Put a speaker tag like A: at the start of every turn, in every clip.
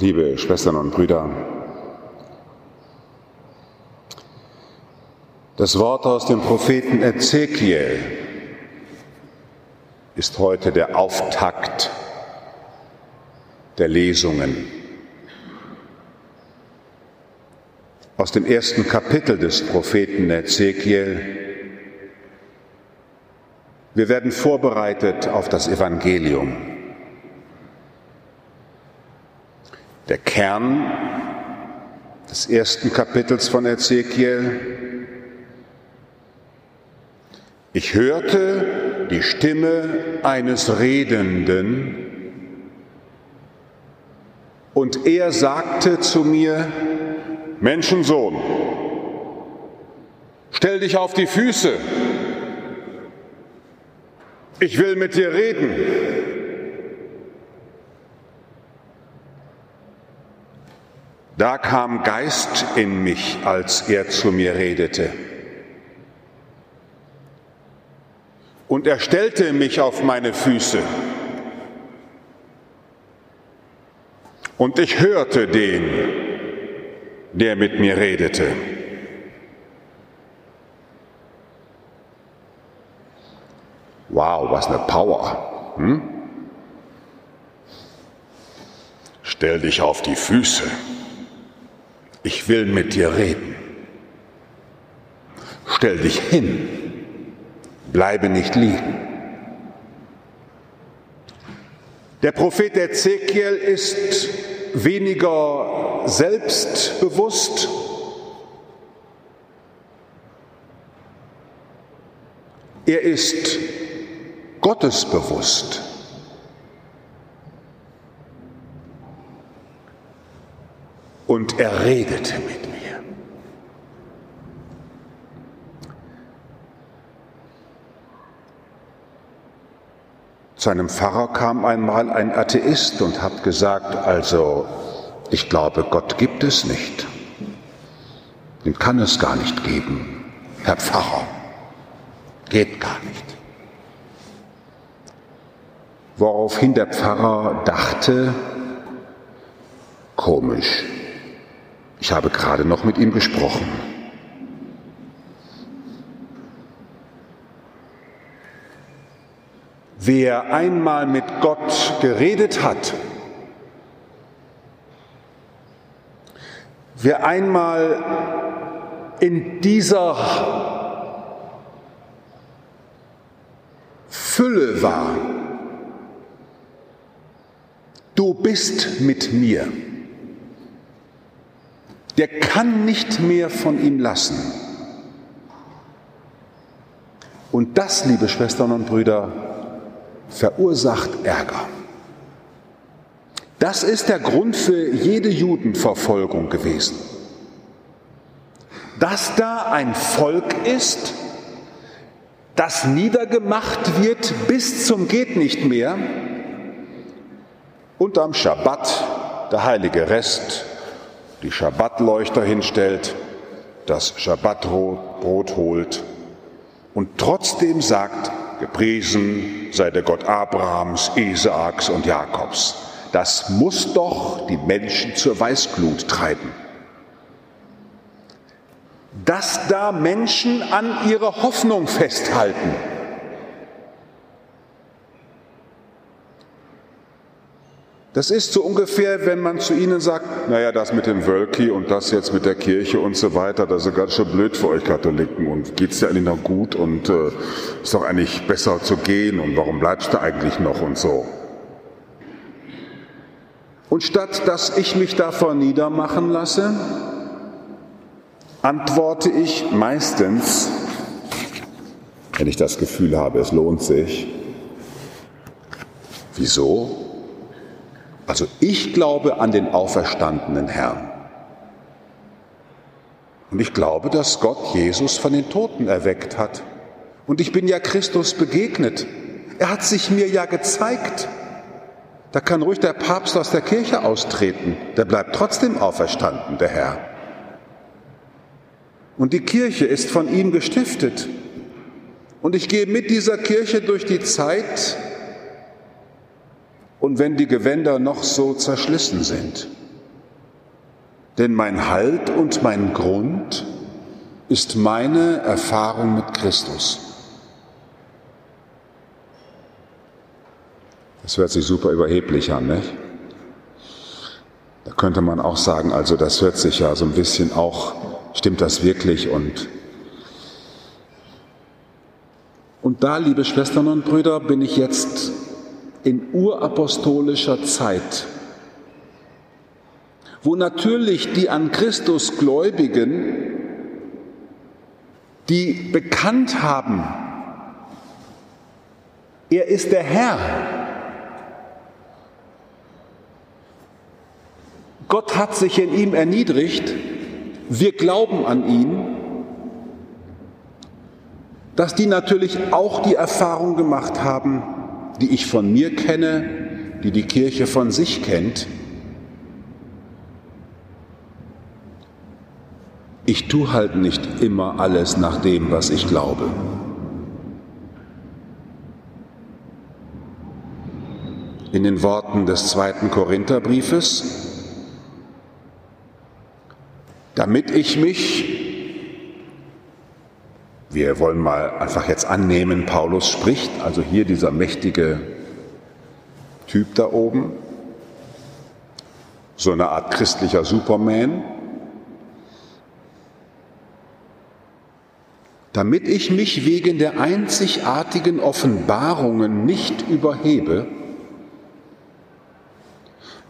A: liebe Schwestern und Brüder, das Wort aus dem Propheten Ezekiel ist heute der Auftakt der Lesungen aus dem ersten Kapitel des Propheten Ezekiel. Wir werden vorbereitet auf das Evangelium. Der Kern des ersten Kapitels von Ezekiel. Ich hörte die Stimme eines Redenden und er sagte zu mir, Menschensohn, stell dich auf die Füße. Ich will mit dir reden. Da kam Geist in mich, als er zu mir redete. Und er stellte mich auf meine Füße. Und ich hörte den, der mit mir redete. Wow, was eine Power. Hm? Stell dich auf die Füße. Ich will mit dir reden. Stell dich hin. Bleibe nicht liegen. Der Prophet Ezekiel ist weniger selbstbewusst. Er ist gottesbewusst. Und er redete mit mir. Zu einem Pfarrer kam einmal ein Atheist und hat gesagt, also ich glaube, Gott gibt es nicht. Den kann es gar nicht geben. Herr Pfarrer, geht gar nicht. Woraufhin der Pfarrer dachte, komisch, ich habe gerade noch mit ihm gesprochen. Wer einmal mit Gott geredet hat, wer einmal in dieser Fülle war, du bist mit mir, der kann nicht mehr von ihm lassen. Und das, liebe Schwestern und Brüder, verursacht Ärger. Das ist der Grund für jede Judenverfolgung gewesen. Dass da ein Volk ist, das niedergemacht wird bis zum geht nicht mehr und am Schabbat der heilige Rest die Schabbatleuchter hinstellt, das Schabbatbrot holt und trotzdem sagt, Gepriesen sei der Gott Abrahams, Isaaks und Jakobs. Das muss doch die Menschen zur Weißglut treiben. Dass da Menschen an ihrer Hoffnung festhalten. Das ist so ungefähr, wenn man zu ihnen sagt, naja, das mit dem Wölki und das jetzt mit der Kirche und so weiter, das ist ganz schön blöd für euch Katholiken und geht's dir eigentlich noch gut und äh, ist doch eigentlich besser zu gehen und warum bleibst du eigentlich noch und so. Und statt dass ich mich davon niedermachen lasse, antworte ich meistens, wenn ich das Gefühl habe, es lohnt sich, wieso? Also ich glaube an den auferstandenen Herrn. Und ich glaube, dass Gott Jesus von den Toten erweckt hat. Und ich bin ja Christus begegnet. Er hat sich mir ja gezeigt. Da kann ruhig der Papst aus der Kirche austreten. Der bleibt trotzdem auferstanden, der Herr. Und die Kirche ist von ihm gestiftet. Und ich gehe mit dieser Kirche durch die Zeit und wenn die Gewänder noch so zerschlissen sind. Denn mein Halt und mein Grund ist meine Erfahrung mit Christus. Das hört sich super überheblich an, nicht? Da könnte man auch sagen, also das hört sich ja so ein bisschen auch, stimmt das wirklich? Und, und da, liebe Schwestern und Brüder, bin ich jetzt in urapostolischer Zeit, wo natürlich die an Christus Gläubigen, die bekannt haben, er ist der Herr, Gott hat sich in ihm erniedrigt, wir glauben an ihn, dass die natürlich auch die Erfahrung gemacht haben, die ich von mir kenne, die die Kirche von sich kennt. Ich tue halt nicht immer alles nach dem, was ich glaube. In den Worten des zweiten Korintherbriefes damit ich mich, wir wollen mal einfach jetzt annehmen, Paulus spricht, also hier dieser mächtige Typ da oben, so eine Art christlicher Superman, damit ich mich wegen der einzigartigen Offenbarungen nicht überhebe,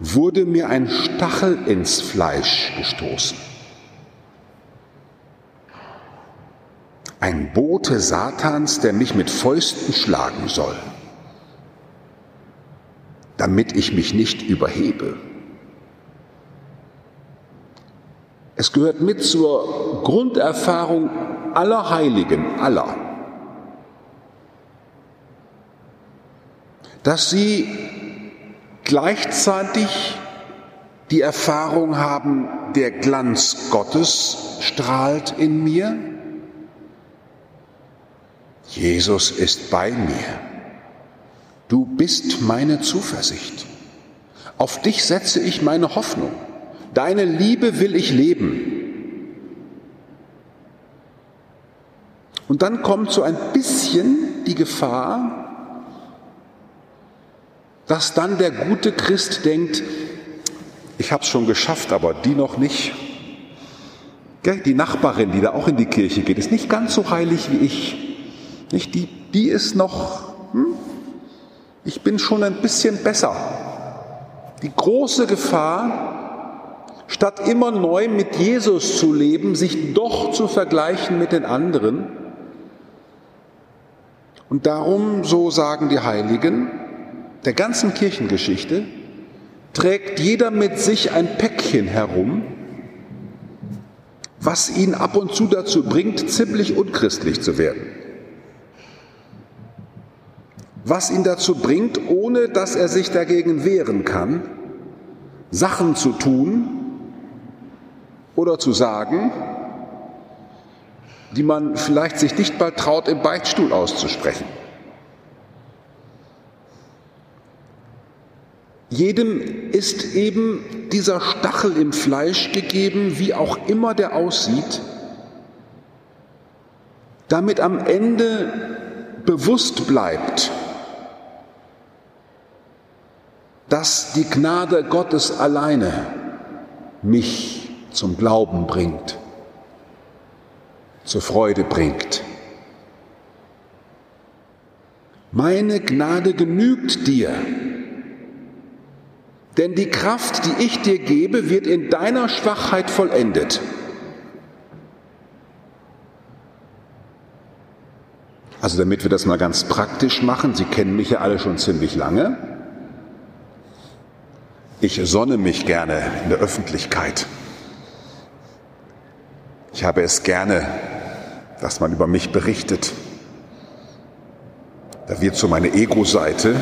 A: wurde mir ein Stachel ins Fleisch gestoßen. Ein Bote Satans, der mich mit Fäusten schlagen soll, damit ich mich nicht überhebe. Es gehört mit zur Grunderfahrung aller Heiligen, aller, dass sie gleichzeitig die Erfahrung haben, der Glanz Gottes strahlt in mir Jesus ist bei mir. Du bist meine Zuversicht. Auf dich setze ich meine Hoffnung. Deine Liebe will ich leben. Und dann kommt so ein bisschen die Gefahr, dass dann der gute Christ denkt, ich habe es schon geschafft, aber die noch nicht. Die Nachbarin, die da auch in die Kirche geht, ist nicht ganz so heilig wie ich. Nicht? Die, die ist noch, hm? ich bin schon ein bisschen besser. Die große Gefahr, statt immer neu mit Jesus zu leben, sich doch zu vergleichen mit den anderen. Und darum, so sagen die Heiligen, der ganzen Kirchengeschichte, trägt jeder mit sich ein Päckchen herum, was ihn ab und zu dazu bringt, ziemlich unchristlich zu werden was ihn dazu bringt, ohne dass er sich dagegen wehren kann, Sachen zu tun oder zu sagen, die man vielleicht sich nicht mal traut, im Beichtstuhl auszusprechen. Jedem ist eben dieser Stachel im Fleisch gegeben, wie auch immer der aussieht, damit am Ende bewusst bleibt, dass die Gnade Gottes alleine mich zum Glauben bringt, zur Freude bringt. Meine Gnade genügt dir, denn die Kraft, die ich dir gebe, wird in deiner Schwachheit vollendet. Also damit wir das mal ganz praktisch machen, Sie kennen mich ja alle schon ziemlich lange. Ich sonne mich gerne in der Öffentlichkeit. Ich habe es gerne, dass man über mich berichtet. Da wird so meine Ego-Seite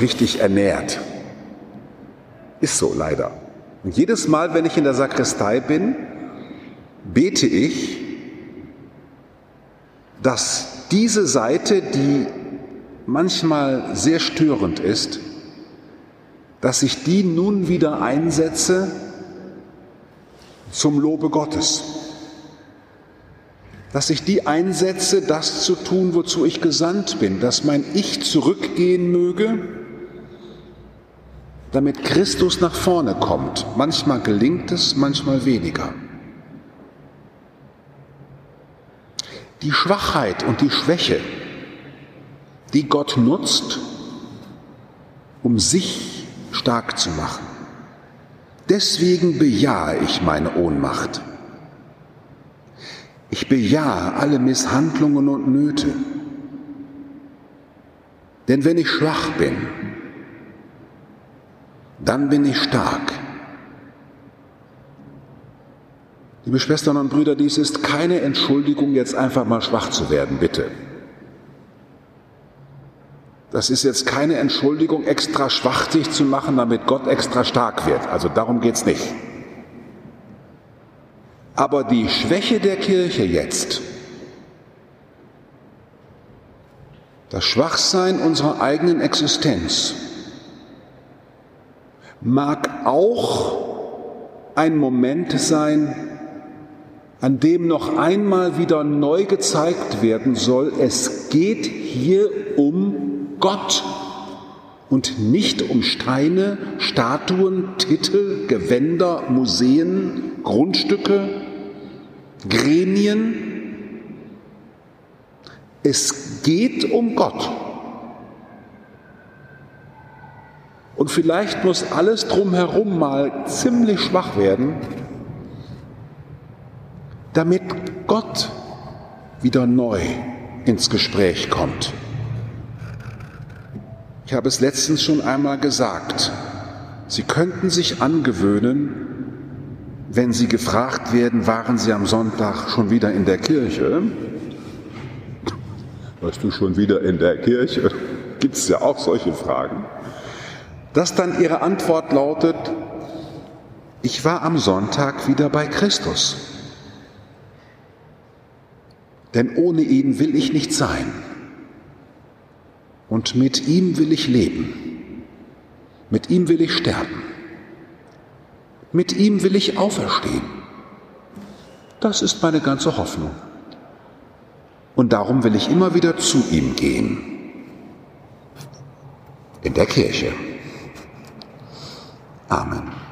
A: richtig ernährt. Ist so leider. Und jedes Mal, wenn ich in der Sakristei bin, bete ich, dass diese Seite, die manchmal sehr störend ist, dass ich die nun wieder einsetze zum Lobe Gottes. Dass ich die einsetze, das zu tun, wozu ich gesandt bin, dass mein Ich zurückgehen möge, damit Christus nach vorne kommt. Manchmal gelingt es, manchmal weniger. Die Schwachheit und die Schwäche, die Gott nutzt, um sich stark zu machen. Deswegen bejahe ich meine Ohnmacht. Ich bejahe alle Misshandlungen und Nöte. Denn wenn ich schwach bin, dann bin ich stark. Liebe Schwestern und Brüder, dies ist keine Entschuldigung, jetzt einfach mal schwach zu werden, bitte. Das ist jetzt keine Entschuldigung, extra schwachtig zu machen, damit Gott extra stark wird. Also darum geht es nicht. Aber die Schwäche der Kirche jetzt, das Schwachsein unserer eigenen Existenz, mag auch ein Moment sein, an dem noch einmal wieder neu gezeigt werden soll, es geht hier um Gott und nicht um Steine, Statuen, Titel, Gewänder, Museen, Grundstücke, Gremien. Es geht um Gott. Und vielleicht muss alles drumherum mal ziemlich schwach werden, damit Gott wieder neu ins Gespräch kommt. Ich habe es letztens schon einmal gesagt. Sie könnten sich angewöhnen, wenn Sie gefragt werden, waren Sie am Sonntag schon wieder in der Kirche? Warst du schon wieder in der Kirche? Gibt es ja auch solche Fragen. Dass dann Ihre Antwort lautet, ich war am Sonntag wieder bei Christus. Denn ohne ihn will ich nicht sein und mit ihm will ich leben. Mit ihm will ich sterben. Mit ihm will ich auferstehen. Das ist meine ganze Hoffnung. Und darum will ich immer wieder zu ihm gehen. In der Kirche. Amen.